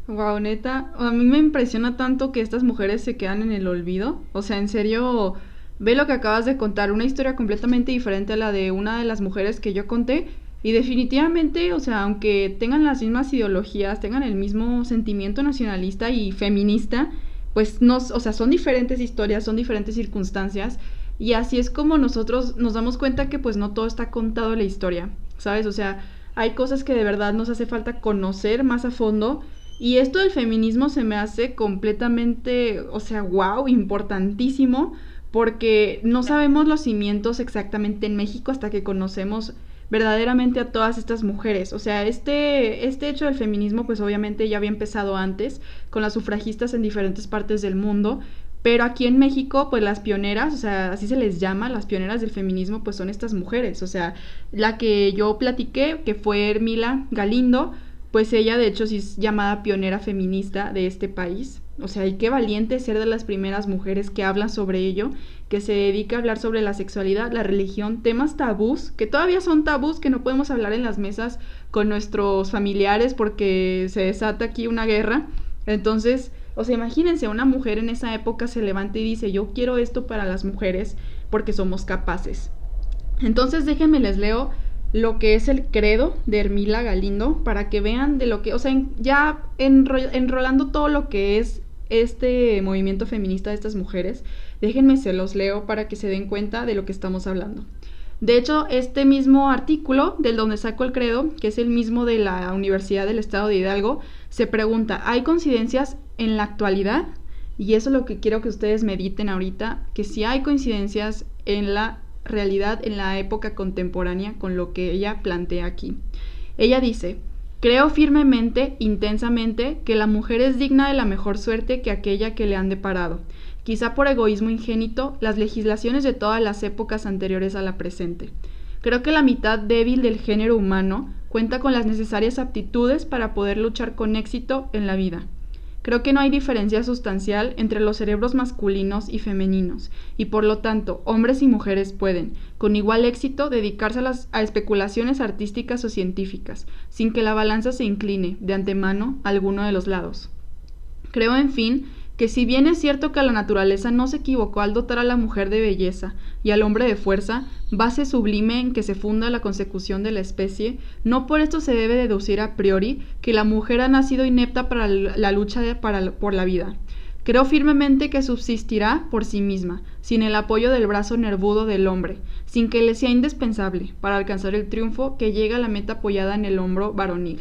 Wow, neta, a mí me impresiona tanto que estas mujeres se quedan en el olvido. O sea, en serio, ve lo que acabas de contar, una historia completamente diferente a la de una de las mujeres que yo conté. Y definitivamente, o sea, aunque tengan las mismas ideologías, tengan el mismo sentimiento nacionalista y feminista, pues no, o sea, son diferentes historias, son diferentes circunstancias. Y así es como nosotros nos damos cuenta que pues no todo está contado en la historia, ¿sabes? O sea, hay cosas que de verdad nos hace falta conocer más a fondo y esto del feminismo se me hace completamente, o sea, wow, importantísimo, porque no sabemos los cimientos exactamente en México hasta que conocemos verdaderamente a todas estas mujeres. O sea, este, este hecho del feminismo, pues obviamente ya había empezado antes, con las sufragistas en diferentes partes del mundo, pero aquí en México, pues las pioneras, o sea, así se les llama, las pioneras del feminismo, pues son estas mujeres. O sea, la que yo platiqué, que fue Hermila Galindo, pues ella de hecho sí es llamada pionera feminista de este país. O sea, y qué valiente ser de las primeras mujeres que hablan sobre ello, que se dedica a hablar sobre la sexualidad, la religión, temas tabús, que todavía son tabús que no podemos hablar en las mesas con nuestros familiares porque se desata aquí una guerra. Entonces, o sea, imagínense, una mujer en esa época se levanta y dice, yo quiero esto para las mujeres porque somos capaces. Entonces, déjenme les leo lo que es el credo de Hermila Galindo para que vean de lo que, o sea, ya enrolando todo lo que es este movimiento feminista de estas mujeres, déjenme se los leo para que se den cuenta de lo que estamos hablando. De hecho, este mismo artículo del donde saco el credo, que es el mismo de la Universidad del Estado de Hidalgo, se pregunta, ¿hay coincidencias en la actualidad? Y eso es lo que quiero que ustedes mediten ahorita, que si hay coincidencias en la realidad en la época contemporánea con lo que ella plantea aquí. Ella dice, creo firmemente, intensamente, que la mujer es digna de la mejor suerte que aquella que le han deparado. Quizá por egoísmo ingénito, las legislaciones de todas las épocas anteriores a la presente. Creo que la mitad débil del género humano cuenta con las necesarias aptitudes para poder luchar con éxito en la vida. Creo que no hay diferencia sustancial entre los cerebros masculinos y femeninos, y por lo tanto, hombres y mujeres pueden, con igual éxito, dedicarse a, a especulaciones artísticas o científicas, sin que la balanza se incline, de antemano, a alguno de los lados. Creo, en fin, que si bien es cierto que la naturaleza no se equivocó al dotar a la mujer de belleza y al hombre de fuerza, base sublime en que se funda la consecución de la especie, no por esto se debe deducir a priori que la mujer ha nacido inepta para la lucha por la vida. Creo firmemente que subsistirá por sí misma, sin el apoyo del brazo nervudo del hombre, sin que le sea indispensable para alcanzar el triunfo que llega a la meta apoyada en el hombro varonil.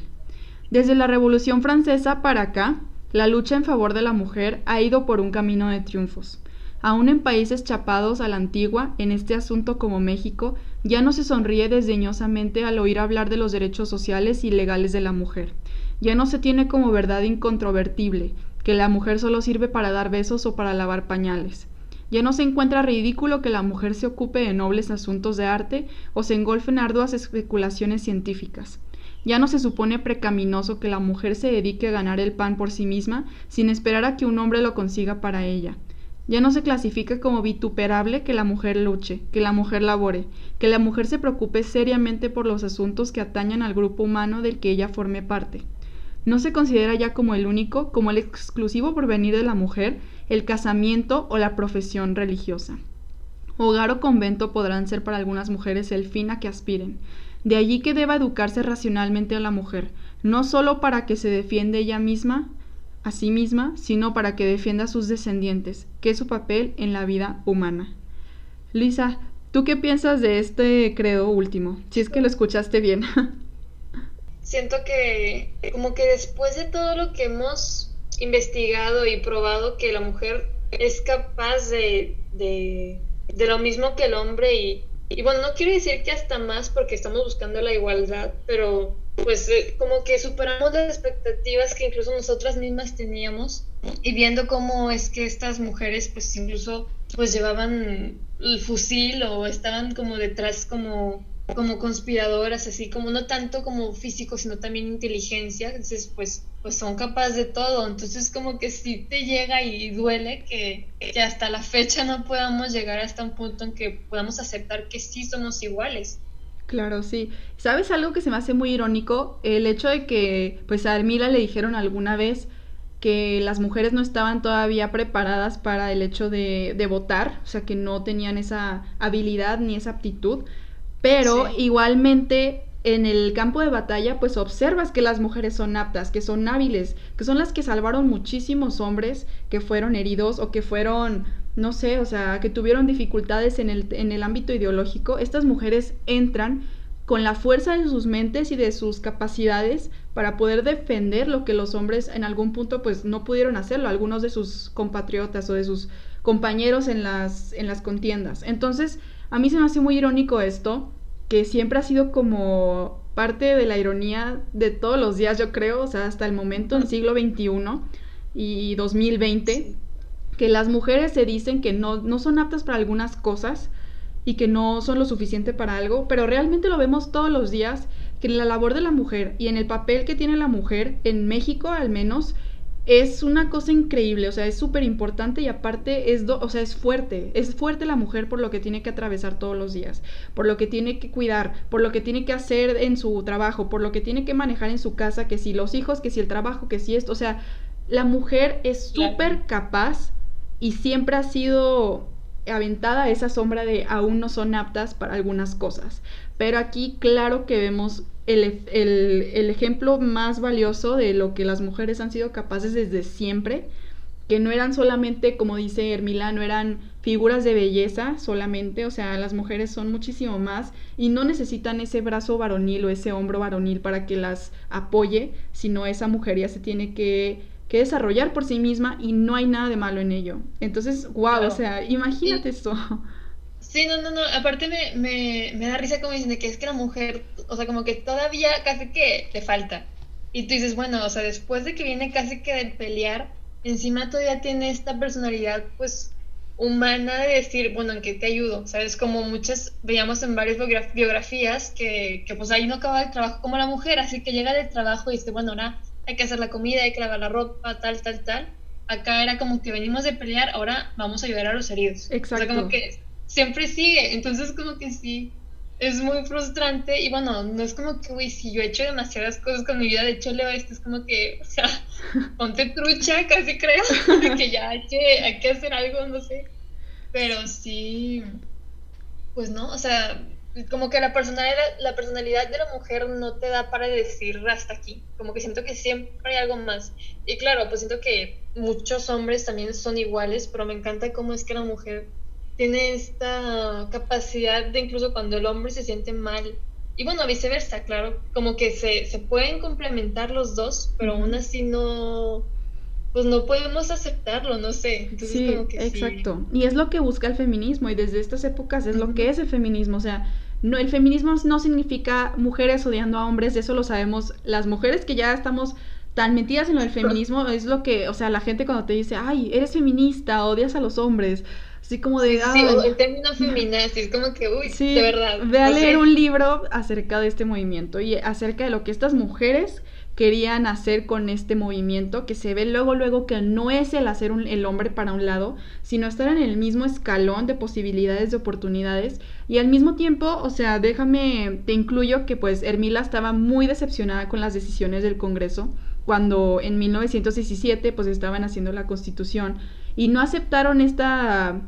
Desde la Revolución Francesa para acá, la lucha en favor de la mujer ha ido por un camino de triunfos. Aún en países chapados a la antigua, en este asunto como México, ya no se sonríe desdeñosamente al oír hablar de los derechos sociales y legales de la mujer. Ya no se tiene como verdad incontrovertible que la mujer solo sirve para dar besos o para lavar pañales. Ya no se encuentra ridículo que la mujer se ocupe de nobles asuntos de arte o se engolfe en arduas especulaciones científicas. Ya no se supone precaminoso que la mujer se dedique a ganar el pan por sí misma sin esperar a que un hombre lo consiga para ella. Ya no se clasifica como vituperable que la mujer luche, que la mujer labore, que la mujer se preocupe seriamente por los asuntos que atañan al grupo humano del que ella forme parte. No se considera ya como el único, como el exclusivo porvenir de la mujer, el casamiento o la profesión religiosa. Hogar o convento podrán ser para algunas mujeres el fin a que aspiren, de allí que deba educarse racionalmente a la mujer, no sólo para que se defienda ella misma, a sí misma, sino para que defienda a sus descendientes, que es su papel en la vida humana. Lisa, ¿tú qué piensas de este credo último? Si es que lo escuchaste bien. *laughs* Siento que como que después de todo lo que hemos investigado y probado que la mujer es capaz de, de, de lo mismo que el hombre y y bueno, no quiero decir que hasta más porque estamos buscando la igualdad, pero pues eh, como que superamos las expectativas que incluso nosotras mismas teníamos y viendo cómo es que estas mujeres pues incluso pues llevaban el fusil o estaban como detrás como como conspiradoras, así como no tanto como físico, sino también inteligencia, entonces pues, pues son capaces de todo, entonces como que sí te llega y duele que, que, hasta la fecha no podamos llegar hasta un punto en que podamos aceptar que sí somos iguales. Claro, sí. ¿Sabes algo que se me hace muy irónico? El hecho de que pues a Armila le dijeron alguna vez que las mujeres no estaban todavía preparadas para el hecho de, de votar, o sea que no tenían esa habilidad ni esa aptitud pero igualmente en el campo de batalla, pues observas que las mujeres son aptas, que son hábiles, que son las que salvaron muchísimos hombres que fueron heridos o que fueron, no sé, o sea, que tuvieron dificultades en el, en el ámbito ideológico. Estas mujeres entran con la fuerza de sus mentes y de sus capacidades para poder defender lo que los hombres en algún punto pues no pudieron hacerlo, algunos de sus compatriotas o de sus compañeros en las, en las contiendas. Entonces, a mí se me hace muy irónico esto, que siempre ha sido como parte de la ironía de todos los días, yo creo, o sea, hasta el momento, en siglo XXI y 2020, que las mujeres se dicen que no, no son aptas para algunas cosas y que no son lo suficiente para algo, pero realmente lo vemos todos los días, que en la labor de la mujer y en el papel que tiene la mujer, en México al menos, es una cosa increíble, o sea, es súper importante y aparte es, o sea, es fuerte, es fuerte la mujer por lo que tiene que atravesar todos los días, por lo que tiene que cuidar, por lo que tiene que hacer en su trabajo, por lo que tiene que manejar en su casa, que si los hijos, que si el trabajo, que si esto, o sea, la mujer es súper capaz y siempre ha sido aventada esa sombra de aún no son aptas para algunas cosas. Pero aquí claro que vemos el, el, ejemplo más valioso de lo que las mujeres han sido capaces desde siempre, que no eran solamente, como dice Hermila, no eran figuras de belleza solamente, o sea, las mujeres son muchísimo más y no necesitan ese brazo varonil o ese hombro varonil para que las apoye, sino esa mujer ya se tiene que, que desarrollar por sí misma y no hay nada de malo en ello. Entonces, wow, o sea, imagínate esto. Sí, no, no, no. Aparte me, me, me da risa como dicen que es que la mujer, o sea, como que todavía casi que le falta. Y tú dices, bueno, o sea, después de que viene casi que de pelear, encima todavía tiene esta personalidad, pues, humana de decir, bueno, ¿en qué te ayudo? ¿Sabes? Como muchas veíamos en varias biografías que, que pues ahí no acaba el trabajo como la mujer, así que llega del trabajo y dice, bueno, ahora hay que hacer la comida, hay que lavar la ropa, tal, tal, tal. Acá era como que venimos de pelear, ahora vamos a ayudar a los heridos. Exacto. O sea, como que siempre sigue. Entonces como que sí, es muy frustrante y bueno, no es como que, uy, si yo he hecho demasiadas cosas con mi vida, de hecho Leo, esto es como que, o sea, *laughs* ponte trucha, casi creo, *laughs* que ya hay que, hay que hacer algo, no sé. Pero sí, pues no, o sea, como que la personalidad, la personalidad de la mujer no te da para decir hasta aquí, como que siento que siempre hay algo más. Y claro, pues siento que muchos hombres también son iguales, pero me encanta cómo es que la mujer tiene esta capacidad de incluso cuando el hombre se siente mal, y bueno, viceversa, claro, como que se, se pueden complementar los dos, pero aún así no, pues no podemos aceptarlo, no sé. sí, exacto. Y es lo que busca el feminismo y desde estas épocas es lo que es el feminismo, o sea, no, el feminismo no significa mujeres odiando a hombres, eso lo sabemos. Las mujeres que ya estamos tan metidas en lo del *laughs* feminismo, es lo que, o sea, la gente cuando te dice, ay, eres feminista, odias a los hombres, Así como de... Sí, el término feminazi, como que, uy, de verdad. Ve a leer un libro acerca de este movimiento y acerca de lo que estas mujeres querían hacer con este movimiento, que se ve luego, luego que no es el hacer el hombre para un lado, sino estar en el mismo escalón de posibilidades, de oportunidades. Y al mismo tiempo, o sea, déjame, te incluyo que pues Hermila estaba muy decepcionada con las decisiones del Congreso cuando en 1917 pues estaban haciendo la constitución y no aceptaron esta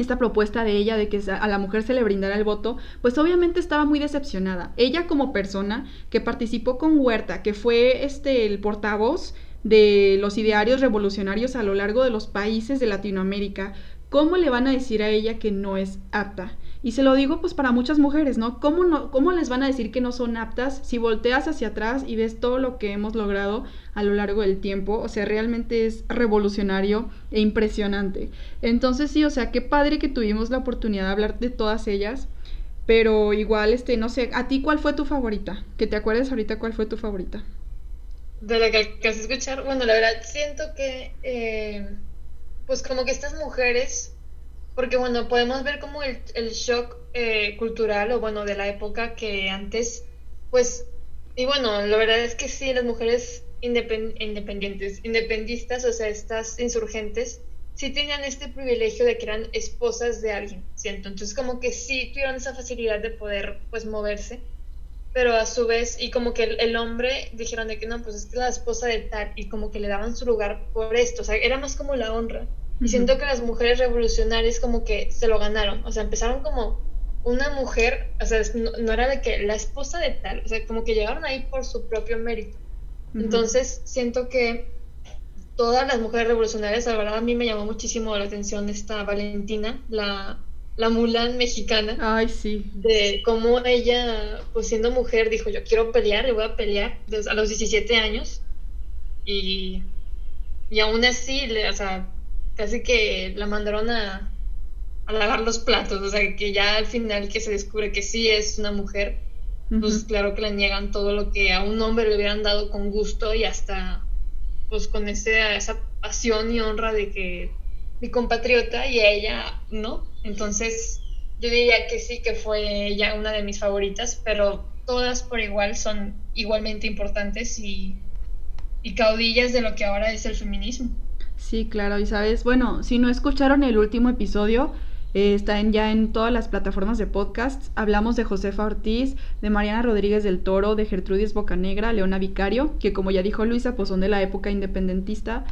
esta propuesta de ella de que a la mujer se le brindara el voto, pues obviamente estaba muy decepcionada. Ella como persona que participó con Huerta, que fue este el portavoz de los idearios revolucionarios a lo largo de los países de Latinoamérica, ¿cómo le van a decir a ella que no es apta? Y se lo digo pues para muchas mujeres, ¿no? ¿Cómo, no, ¿Cómo les van a decir que no son aptas si volteas hacia atrás y ves todo lo que hemos logrado a lo largo del tiempo? O sea, realmente es revolucionario e impresionante. Entonces sí, o sea, qué padre que tuvimos la oportunidad de hablar de todas ellas. Pero igual, este, no sé, ¿a ti cuál fue tu favorita? Que te acuerdes ahorita cuál fue tu favorita. de lo que alcancé a escuchar, bueno, la verdad siento que, eh, pues como que estas mujeres, porque bueno, podemos ver como el, shock eh, cultural o bueno, de la época que antes, pues, y bueno, la verdad es que sí, las mujeres independientes, independistas, o sea, estas insurgentes, sí tenían este privilegio de que eran esposas de alguien, ¿cierto? Entonces como que sí tuvieron esa facilidad de poder, pues, moverse pero a su vez, y como que el, hombre dijeron de que no, pues es la esposa de tal, y como que le daban su lugar por esto, o sea, era más como la honra. Y siento que las mujeres revolucionarias como que se lo ganaron, o sea, empezaron como una mujer, o sea, no, era de que la esposa de tal, o sea, como que llegaron ahí por su propio mérito. Entonces, siento que todas las mujeres revolucionarias, la verdad a mí me llamó muchísimo la atención esta Valentina, la la Mulan mexicana. Ay, sí. De cómo ella, pues siendo mujer, dijo, yo quiero pelear, y voy a pelear a los 17 años. Y, y aún así, le, o sea, casi que la mandaron a, a lavar los platos. O sea, que ya al final que se descubre que sí es una mujer, pues claro que le niegan todo lo que a un hombre le hubieran dado con gusto y hasta, pues con ese, esa pasión y honra de que mi compatriota y a ella no. Entonces, yo diría que sí, que fue ella una de mis favoritas, pero todas por igual son igualmente importantes y, caudillas de lo que ahora es el feminismo. Sí, claro, y sabes, bueno, si no escucharon el último episodio, eh, está en, ya en todas las plataformas de podcast. Hablamos de Josefa Ortiz, de Mariana Rodríguez del Toro, de Gertrudis Bocanegra, Leona Vicario, que como ya dijo Luisa, pues son de la época independentista.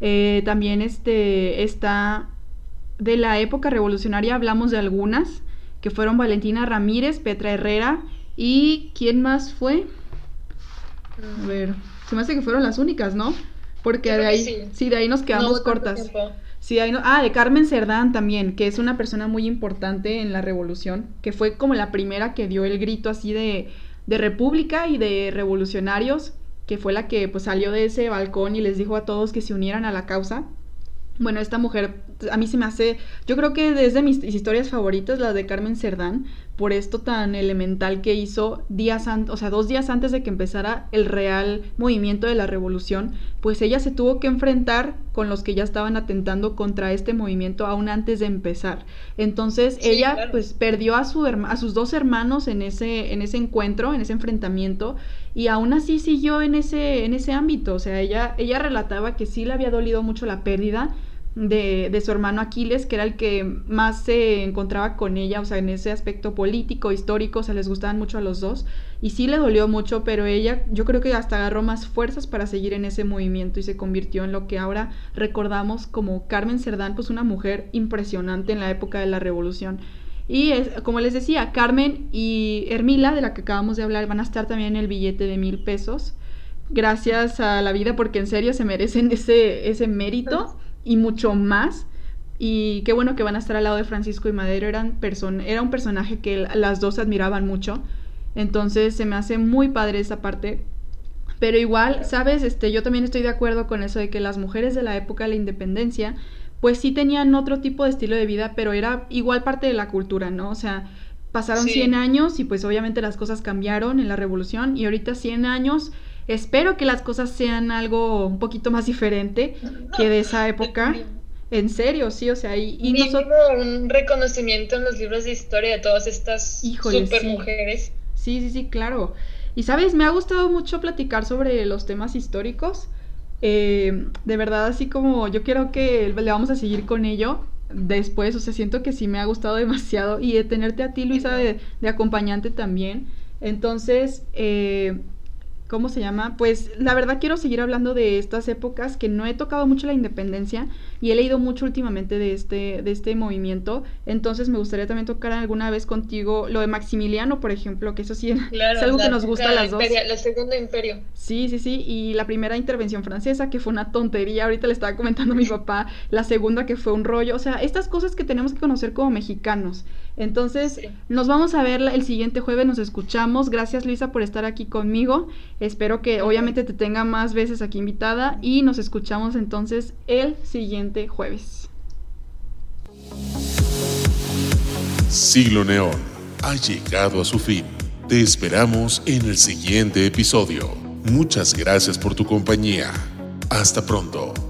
Eh, también este, está de la época revolucionaria, hablamos de algunas, que fueron Valentina Ramírez, Petra Herrera y ¿quién más fue? A ver, se me hace que fueron las únicas, ¿no? Porque de ahí, sí. de ahí nos quedamos cortas. Sí, ahí no, ah, de Carmen Cerdán también, que es una persona muy importante en la revolución, que fue como la primera que dio el grito así de, de república y de revolucionarios que fue la que pues salió de ese balcón y les dijo a todos que se unieran a la causa. Bueno, esta mujer a mí se me hace, yo creo que desde mis historias favoritas, las de Carmen Cerdán, por esto tan elemental que hizo días antes, o sea, dos días antes de que empezara el real movimiento de la revolución, pues ella se tuvo que enfrentar con los que ya estaban atentando contra este movimiento aún antes de empezar. Entonces ella pues perdió a, su, a sus dos hermanos en ese, en ese encuentro, en ese enfrentamiento, y aún así siguió en ese, en ese ámbito. O sea, ella, ella relataba que sí le había dolido mucho la pérdida, de, su hermano Aquiles, que era el que más se encontraba con ella, o sea, en ese aspecto político, histórico, o sea, les gustaban mucho a los dos. Y sí le dolió mucho, pero ella yo creo que hasta agarró más fuerzas para seguir en ese movimiento y se convirtió en lo que ahora recordamos como Carmen Cerdán, pues una mujer impresionante en la época de la revolución. Y es, como les decía, Carmen y Hermila, de la que acabamos de hablar, van a estar también en el billete de mil pesos. Gracias a la vida, porque en serio se merecen ese, ese mérito y mucho más. Y qué bueno que van a estar al lado de Francisco y Madero. Eran era un personaje que las dos admiraban mucho. Entonces se me hace muy padre esa parte. Pero igual, ¿sabes? Este, yo también estoy de acuerdo con eso de que las mujeres de la época de la independencia, pues sí tenían otro tipo de estilo de vida, pero era igual parte de la cultura, ¿no? O sea, pasaron 100 años y pues obviamente las cosas cambiaron en la revolución y ahorita 100 años Espero que las cosas sean algo un poquito más diferente que de esa época. En serio, sí, o sea, y, y nosotros... un reconocimiento en los libros de historia de todas estas super mujeres. Sí, sí, sí, claro. Y sabes, me ha gustado mucho platicar sobre los temas históricos. Eh, de verdad, así como yo quiero que le vamos a seguir con ello después, o sea, siento que sí me ha gustado demasiado y de tenerte a ti, Luisa, de, de acompañante también. Entonces, eh, ¿cómo se llama? Pues la verdad quiero seguir hablando de estas épocas que no he tocado mucho la independencia y he leído mucho últimamente de este, de este movimiento. Entonces me gustaría también tocar alguna vez contigo lo de Maximiliano, por ejemplo, que eso sí es algo que nos gusta a las dos. El segundo imperio. Sí, sí, sí. Y la primera intervención francesa, que fue una tontería. Ahorita le estaba comentando a mi papá. La segunda, que fue un rollo. O sea, estas cosas que tenemos que conocer como mexicanos. Entonces, nos vamos a ver el siguiente jueves, nos escuchamos. Gracias Luisa por estar aquí conmigo. Espero que obviamente te tenga más veces aquí invitada y nos escuchamos entonces el jueves. Siglo Neón ha llegado a su fin. Te esperamos en el siguiente episodio. Muchas gracias por tu compañía. Hasta pronto.